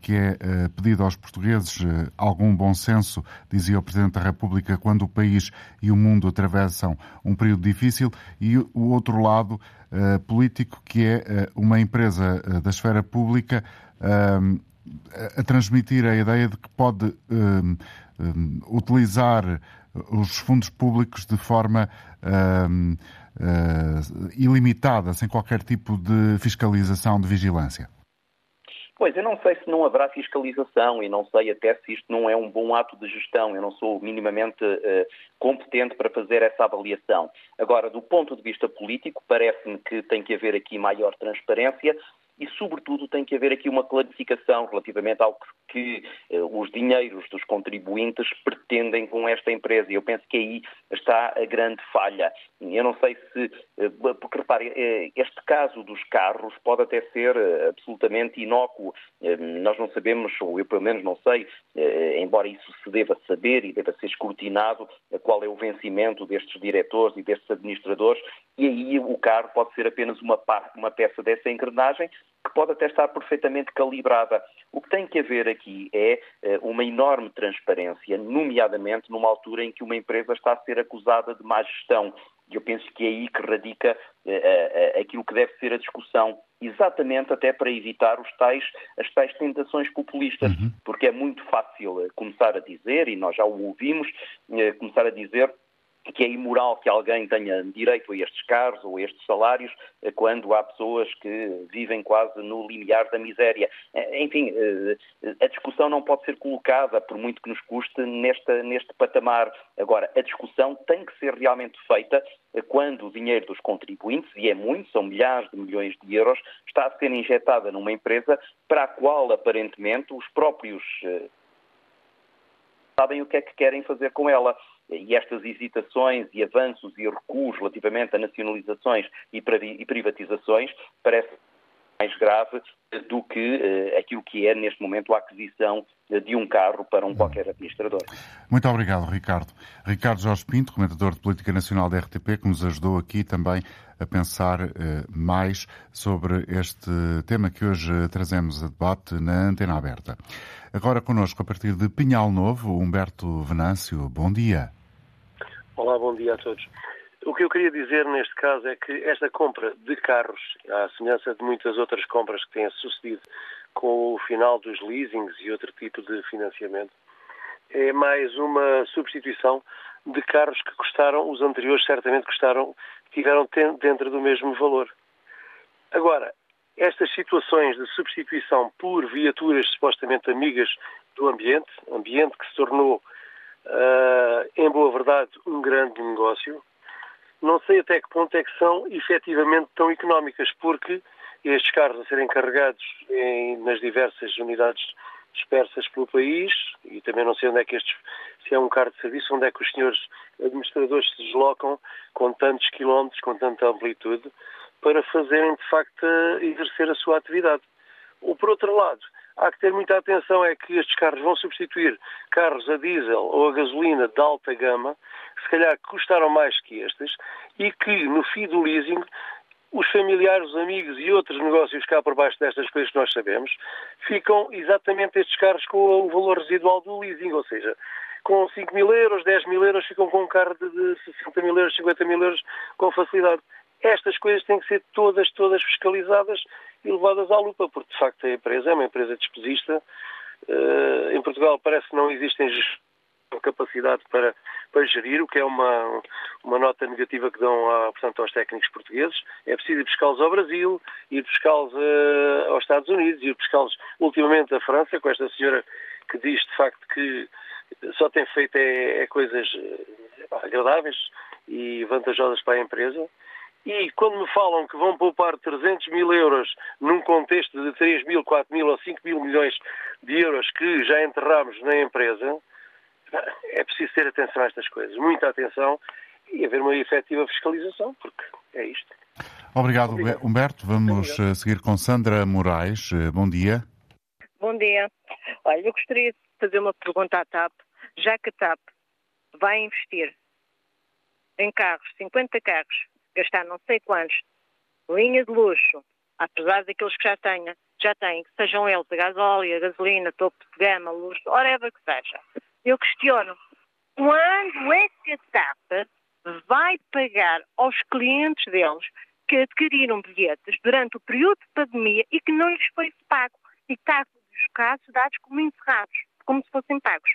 que é pedido aos portugueses, algum bom senso, dizia o Presidente da República, quando o país e o mundo atravessam um período difícil, e o outro lado político, que é uma empresa da esfera pública a transmitir a ideia de que pode utilizar os fundos públicos de forma ilimitada, sem qualquer tipo de fiscalização, de vigilância. Pois, eu não sei se não haverá fiscalização e não sei até se isto não é um bom ato de gestão. Eu não sou minimamente uh, competente para fazer essa avaliação. Agora, do ponto de vista político, parece-me que tem que haver aqui maior transparência e, sobretudo, tem que haver aqui uma clarificação relativamente ao que, que uh, os dinheiros dos contribuintes pretendem com esta empresa. E eu penso que aí está a grande falha. Eu não sei se, eh, porque repare, eh, este caso dos carros pode até ser absolutamente inócuo. Nós não sabemos, ou eu pelo menos não sei, embora isso se deva saber e deva ser escrutinado, qual é o vencimento destes diretores e destes administradores, e aí o carro pode ser apenas uma, uma peça dessa engrenagem que pode até estar perfeitamente calibrada. O que tem que haver aqui é uma enorme transparência, nomeadamente numa altura em que uma empresa está a ser acusada de má gestão. E eu penso que é aí que radica uh, uh, aquilo que deve ser a discussão, exatamente até para evitar os tais, as tais tentações populistas, uhum. porque é muito fácil começar a dizer, e nós já o ouvimos, começar a dizer que é imoral que alguém tenha direito a estes carros ou a estes salários eh, quando há pessoas que vivem quase no limiar da miséria. Eh, enfim, eh, a discussão não pode ser colocada, por muito que nos custe, neste, patamar. Agora, a discussão tem que ser realmente feita quando o dinheiro dos contribuintes, e é muito, são milhares de milhões de euros, está a ser injetada numa empresa para a qual, aparentemente, os próprios sabem o que é que querem fazer com ela e estas hesitações e avanços e recuos relativamente a nacionalizações e privatizações parece mais grave do que uh, aquilo que é neste momento a aquisição de um carro para um qualquer administrador. Muito obrigado, Ricardo. Ricardo Jorge Pinto, comentador de Política Nacional da RTP, que nos ajudou aqui também a pensar uh, mais sobre este tema que hoje trazemos a debate na Antena Aberta. Agora connosco, a partir de Pinhal Novo, Humberto Venâncio. Bom dia. Olá, bom dia a todos. O que eu queria dizer neste caso é que esta compra de carros, à semelhança de muitas outras compras que têm sucedido com o final dos leasings e outro tipo de financiamento, é mais uma substituição de carros que custaram, os anteriores certamente custaram, tiveram dentro do mesmo valor. Agora, estas situações de substituição por viaturas supostamente amigas do ambiente, ambiente que se tornou uh, em boa verdade, um grande negócio. Não sei até que ponto é que são efetivamente tão económicas, porque estes carros a serem carregados em, nas diversas unidades dispersas pelo país, e também não sei onde é que estes, se é um carro de serviço, onde é que os senhores administradores se deslocam com tantos quilómetros, com tanta amplitude, para fazerem de facto exercer a sua atividade. Ou por outro lado, há que ter muita atenção é que estes carros vão substituir carros a diesel ou a gasolina de alta gama, se calhar custaram mais que estes, e que no fim do leasing os familiares, os amigos e outros negócios cá por baixo destas coisas que nós sabemos, ficam exatamente estes carros com o valor residual do leasing, ou seja, com 5 mil euros, 10 mil euros, ficam com um carro de 60 mil euros, 50 mil euros com facilidade. Estas coisas têm que ser todas, todas fiscalizadas e levadas à lupa, porque de facto a empresa é uma empresa despesista. Uh, em Portugal parece que não existem capacidade para, para gerir, o que é uma, uma nota negativa que dão a, portanto, aos técnicos portugueses. É preciso ir buscá-los ao Brasil, ir buscá-los uh, aos Estados Unidos, ir buscá-los ultimamente à França, com esta senhora que diz de facto que só tem feito é, é coisas eh, agradáveis e vantajosas para a empresa. E quando me falam que vão poupar 300 mil euros num contexto de 3 mil, 4 mil ou 5 mil milhões de euros que já enterramos na empresa, é preciso ter atenção a estas coisas, muita atenção e haver uma efetiva fiscalização, porque é isto. Obrigado, Obrigado. Humberto. Vamos Obrigado. Eh, seguir com Sandra Moraes. Eh, bom dia. Bom dia. Olha, eu gostaria de fazer uma pergunta à TAP. Já que a TAP vai investir em carros, 50 carros, gastar não sei quantos, linha de luxo, apesar daqueles que já tenha, já têm, que sejam eles a gasóleo, a gasolina, topo de gama, luxo, whatever que seja. Eu questiono, quando é que a TAP vai pagar aos clientes deles que adquiriram bilhetes durante o período de pandemia e que não lhes foi pago e está os casos dados como encerrados, como se fossem pagos?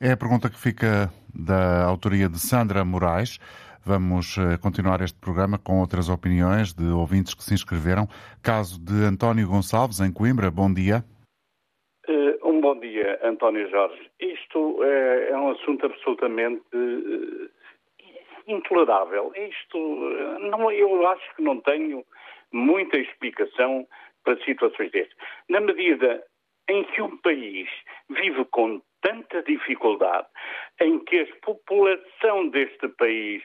É a pergunta que fica da autoria de Sandra Moraes. Vamos eh, continuar este programa com outras opiniões de ouvintes que se inscreveram. Caso de António Gonçalves, em Coimbra. Bom dia. Uh, um bom dia, António Jorge. Isto é, é um assunto absolutamente intolerável. Isto, não, eu acho que não tenho muita explicação para situações destas. Na medida em que um país vive com tanta dificuldade, em que a população deste país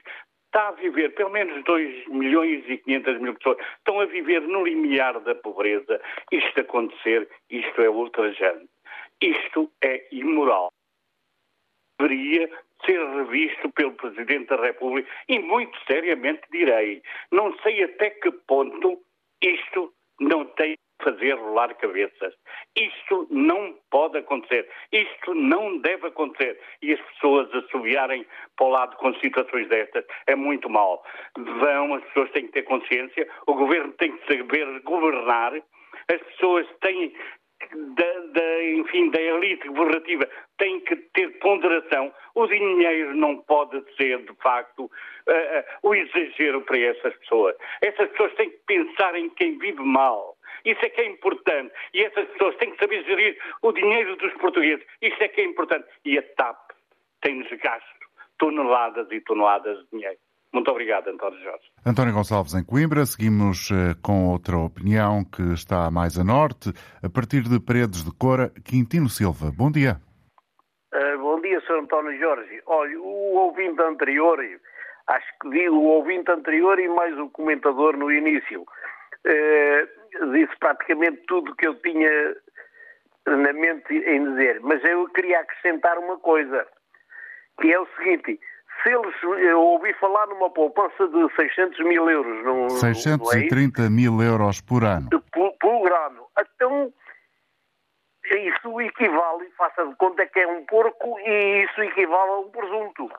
está a viver, pelo menos 2 milhões e 500 mil pessoas estão a viver no limiar da pobreza. Isto acontecer, isto é ultrajante. Isto é imoral. Deveria ser revisto pelo Presidente da República e muito seriamente direi. Não sei até que ponto isto não tem fazer rolar cabeças. Isto não pode acontecer. Isto não deve acontecer. E as pessoas assobiarem para o lado com situações destas é muito mal. Vão, as pessoas têm que ter consciência, o governo tem que saber governar, as pessoas têm da, da, enfim, da elite governativa tem que ter ponderação. O dinheiro não pode ser, de facto, uh, uh, o exagero para essas pessoas. Essas pessoas têm que pensar em quem vive mal. Isso é que é importante. E essas pessoas têm que saber gerir o dinheiro dos portugueses. Isso é que é importante. E a TAP tem-nos gasto toneladas e toneladas de dinheiro. Muito obrigado, António Jorge. António Gonçalves, em Coimbra. Seguimos uh, com outra opinião que está mais a norte, a partir de Paredes de Cora, Quintino Silva. Bom dia. Uh, bom dia, Sr. António Jorge. Olha, o ouvinte anterior, acho que vi o ouvinte anterior e mais o comentador no início, uh, disse praticamente tudo o que eu tinha na mente em dizer. Mas eu queria acrescentar uma coisa, que é o seguinte se eles, eu ouvi falar numa poupança de 600 mil euros. No, 630 no mil euros por ano. Por, por, ano. Então, isso equivale, faça de conta que é um porco e isso equivale a um presunto.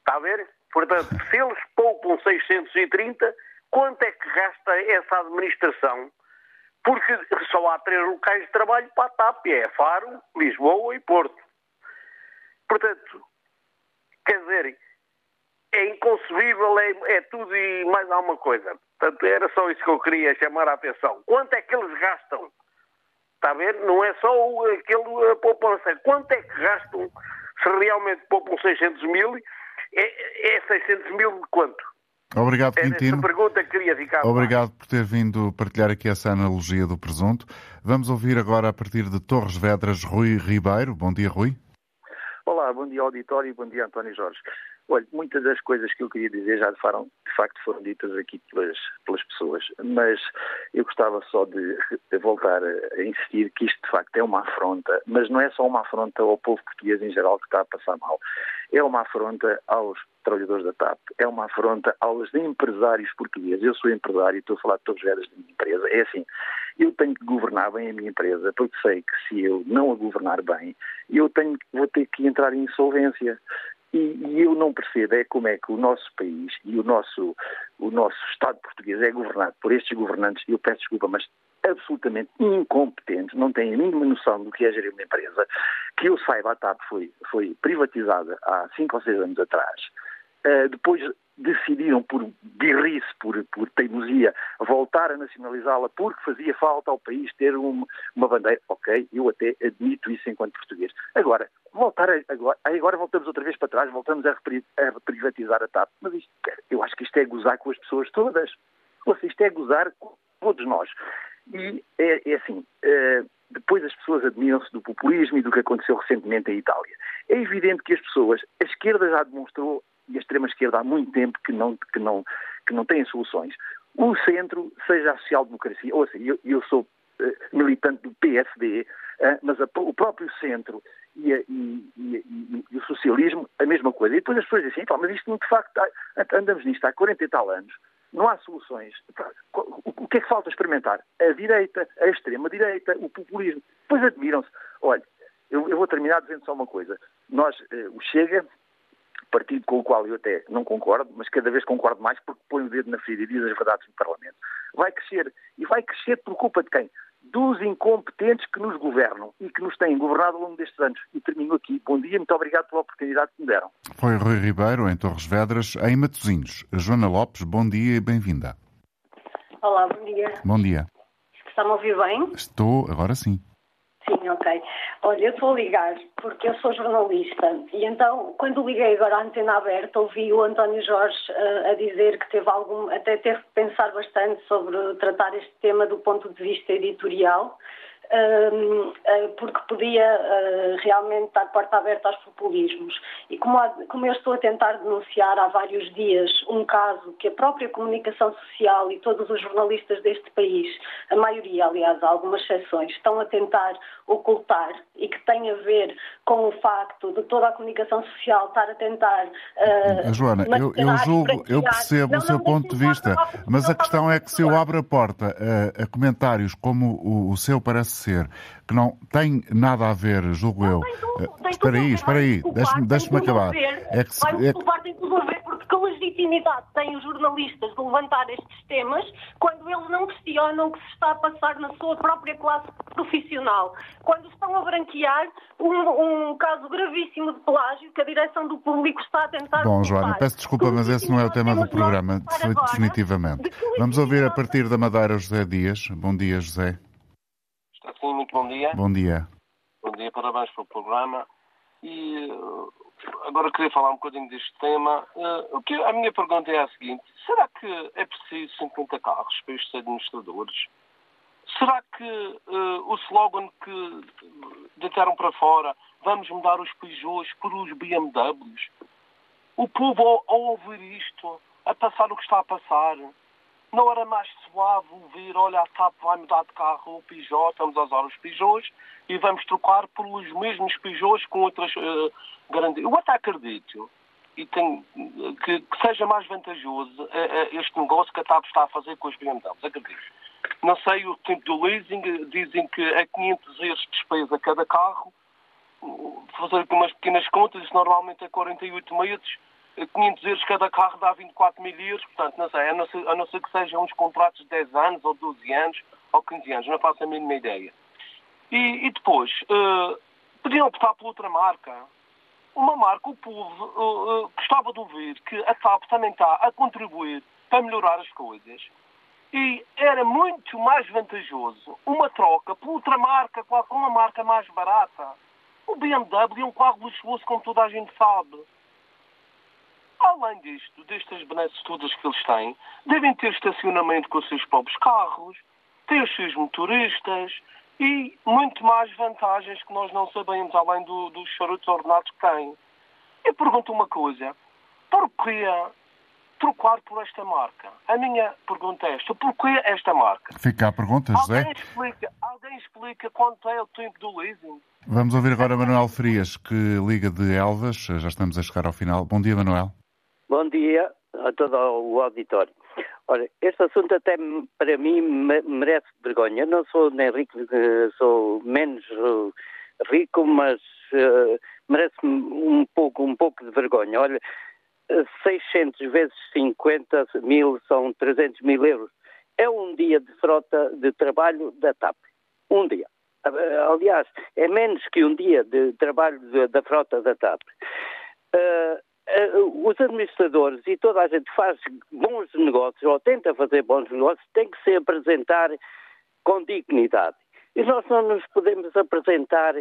Está a ver? Portanto, se eles poupam 630, quanto é que gasta essa administração? Porque só há três locais de trabalho para a TAP, é Faro, Lisboa e Porto. Portanto, quer dizer, é inconcebível, é, é, tudo e mais alguma coisa. Portanto, era só isso que eu queria chamar a atenção. Quanto é que eles gastam? Está a ver? Não é só aquele, a poupança. Quanto é que gastam? Se realmente poupam 600 mil, é, é 600 mil de quanto? Obrigado, Era Quintino. Essa pergunta que queria ficar. Obrigado por ter vindo partilhar aqui essa analogia do presunto. Vamos ouvir agora, a partir de Torres Vedras, Rui Ribeiro. Bom dia, Rui. Olá, bom dia auditório e bom dia António Jorge. Olha, muitas das coisas que eu queria dizer já de, foram, de facto foram ditas aqui pelas, pelas pessoas, mas eu gostava só de, de, voltar a insistir que isto de facto é uma afronta, mas não é só uma afronta ao povo português em geral que está a passar mal. É uma afronta aos trabalhadores da TAP, é uma afronta aos empresários portugueses. Eu sou empresário e estou a falar de todos os da minha empresa. É assim, eu tenho que governar bem a minha empresa, porque sei que se eu não a governar bem, eu tenho, vou ter que entrar em insolvência. E, e, eu não percebo é como é que o nosso país e o nosso, o nosso Estado português é governado por estes governantes, eu peço desculpa, mas absolutamente incompetentes, não têm a mínima noção do que é gerir uma empresa. Que eu saiba, a TAP foi, foi privatizada há cinco ou seis anos atrás. Uh, depois decidiram, por birrice, por, por teimosia, voltar a nacionalizá-la porque fazia falta ao país ter um, uma bandeira. Ok, eu até admito isso enquanto português. Agora, voltar a, agora, agora voltamos outra vez para trás, voltamos a, a privatizar a TAP. Mas isto, eu acho que isto é gozar com as pessoas todas. Ou seja, isto é gozar com todos nós. E é, é assim, uh, depois as pessoas admiram-se do populismo e do que aconteceu recentemente em Itália. É evidente que as pessoas, a esquerda já demonstrou e a extrema-esquerda há muito tempo que não, que, não, que não têm soluções. O centro, seja a social-democracia, ou seja, eu, eu sou uh, militante do PSD, uh, mas a, o próprio centro e, a, e, e, e, o socialismo, a mesma coisa. E depois as pessoas dizem mas isto de facto, andamos nisto há 40 e tal anos, não há soluções. O que é que falta experimentar? A direita, a extrema-direita, o populismo. Depois admiram-se. Olha, eu, eu, vou terminar dizendo só uma coisa. Nós, eh, o Chega, partido com o qual eu até não concordo, mas cada vez concordo mais porque põe o dedo na ferida e diz as verdades no Parlamento. Vai crescer. E vai crescer por culpa de quem? Dos incompetentes que nos governam e que nos têm governado ao longo destes anos. E termino aqui. Bom dia, muito obrigado pela oportunidade que me deram. Foi Rui Ribeiro, em Torres Vedras, em Matosinhos. Joana Lopes, bom dia e bem-vinda. Olá, bom dia. Bom dia. Está-me a ouvir bem? Estou, agora sim. Sim, ok. Olha, eu estou a ligar porque eu sou jornalista e então, quando liguei agora à antena aberta, ouvi o António Jorge uh, a dizer que teve algum, até teve que pensar bastante sobre tratar este tema do ponto de vista editorial. Porque podia realmente estar porta aberta aos populismos. E como, há, como eu estou a tentar denunciar há vários dias um caso que a própria comunicação social e todos os jornalistas deste país, a maioria, aliás, algumas exceções, estão a tentar ocultar e que tem a ver com o facto de toda a comunicação social estar a tentar. Uh, Joana, eu, eu julgo, eu percebo não, o seu não, ponto de vista, mas a questão é que se eu abro a porta a, a comentários como o, o, seu parece que não tem nada a ver, julgo não, eu. Tem tem espera aí, espera aí, deixe-me deixe acabar. É que se, é... tem tudo a ver, porque que legitimidade têm os jornalistas de levantar estes temas quando eles não questionam o que se está a passar na sua própria classe profissional? Quando estão a branquear um, um caso gravíssimo de plágio que a direção do público está a tentar. Bom, Joana, peço desculpa, mas esse não é o tema do programa, definitivamente. Vamos ouvir a partir da Madeira José Dias. Bom dia, José. Está sim, muito bom dia. Bom dia. Bom dia, parabéns pelo programa. E agora queria falar um bocadinho deste tema. Uh, que, a minha pergunta é a seguinte: será que é preciso 50 carros para estes administradores? Será que uh, o slogan que deitaram para fora, vamos mudar os Peugeots por os BMWs? O povo, ao ouvir isto, a passar o que está a passar, não era mais suave ouvir, olha, a TAP vai mudar de carro o Peugeot, estamos a usar os Peugeots e vamos trocar por os mesmos Peugeots com outras uh, garantias. Eu até acredito e tenho, que, que, seja mais vantajoso uh, uh, este negócio que a TAP está a fazer com os BMWs, acredito. Não sei o tempo do leasing, dizem que é 500 euros de despesa cada carro. Fazer aqui umas pequenas contas, normalmente é 48 meses 500 euros cada carro dá 24 mil euros, portanto, não sei, a não ser, a não ser que sejam uns contratos de 10 anos, ou 12 anos, ou 15 anos, não faço a mínima ideia. E, e depois, uh, podiam optar por outra marca. Uma marca, o povo uh, uh, gostava de ouvir que a TAP também está a contribuir para melhorar as coisas. E era muito mais vantajoso uma troca por outra marca, com uma marca mais barata. O BMW é um carro luxuoso, como toda a gente sabe. Além disto, destas benesses todas que eles têm, devem ter estacionamento com os seus próprios carros, ter os seus motoristas e muito mais vantagens que nós não sabemos, além do, dos charutos ordenados que têm. Eu pergunto uma coisa, porquê trocar por esta marca? A minha pergunta é esta, porquê esta marca? Fica a pergunta, José. Alguém explica, alguém explica quanto é o tempo do leasing? Vamos ouvir agora Manuel Frias, que liga de Elvas. Já estamos a chegar ao final. Bom dia, Manuel. Bom dia a todo o auditório. Olha, este assunto até para mim merece vergonha. Não sou nem rico, sou menos eh, rico, mas uh, merece um pouco, um pouco de vergonha. Olha, 600 vezes 50 mil são 300 mil euros. É um dia de frota de trabalho da TAP. Um dia. Aliás, é menos que um dia de trabalho da frota da TAP. Uh, uh, os administradores e toda a gente faz bons negócios ou tenta fazer bons negócios tem que se apresentar com dignidade. E nós não nos podemos apresentar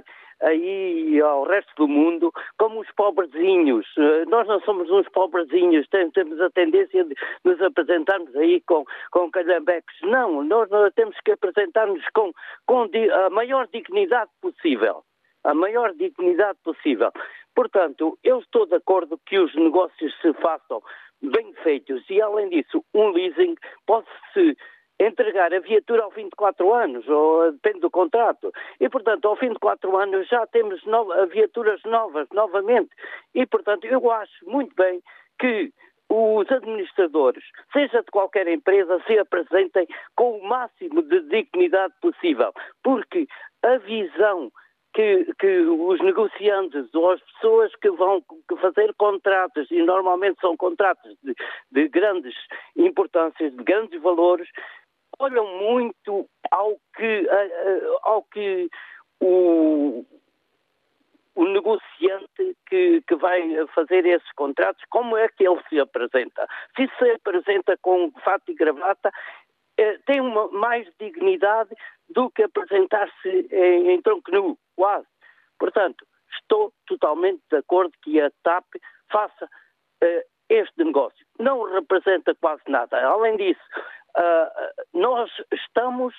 aí ao resto do mundo como os pobrezinhos. Eh, nós não somos uns pobrezinhos, temos a tendência de nos apresentarmos aí com, com calhambeques. Não, nós temos que apresentar-nos com, com a maior dignidade possível. A maior dignidade possível. Portanto, eu estou de acordo que os negócios se façam bem feitos e, além disso, um leasing pode-se entregar a viatura ao fim de quatro anos, ou depende do contrato. E, portanto, ao fim de quatro anos já temos viaturas novas, novamente. E, portanto, eu acho muito bem que os administradores, seja de qualquer empresa, se apresentem com o máximo de dignidade possível, porque a visão que, que, os negociantes ou as pessoas que vão fazer contratos, e normalmente são contratos de, de grandes importâncias, de grandes valores, olham muito ao que, ao que o, o negociante que, que, vai fazer esses contratos, como é que ele se apresenta? Se se apresenta com fato e gravata, eh, tem uma mais dignidade do que apresentar-se em, em tronco nu, quase. Portanto, estou totalmente de acordo que a TAP faça uh, este negócio. Não representa quase nada. Além disso, uh, nós estamos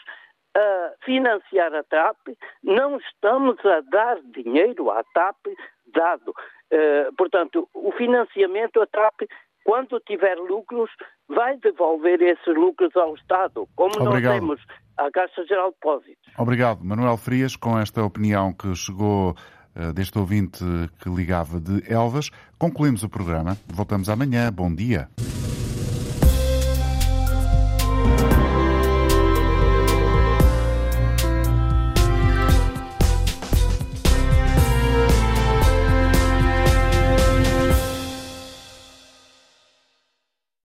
a financiar a TAP, não estamos a dar dinheiro à TAP dado. Uh, portanto, o financiamento, a TAP, quando tiver lucros, vai devolver esses lucros ao Estado, como Obrigado. nós temos a Caixa Geral de Depósitos. Obrigado, Manuel Frias, com esta opinião que chegou uh, deste ouvinte que ligava de Elvas. Concluímos o programa. Voltamos amanhã. Bom dia.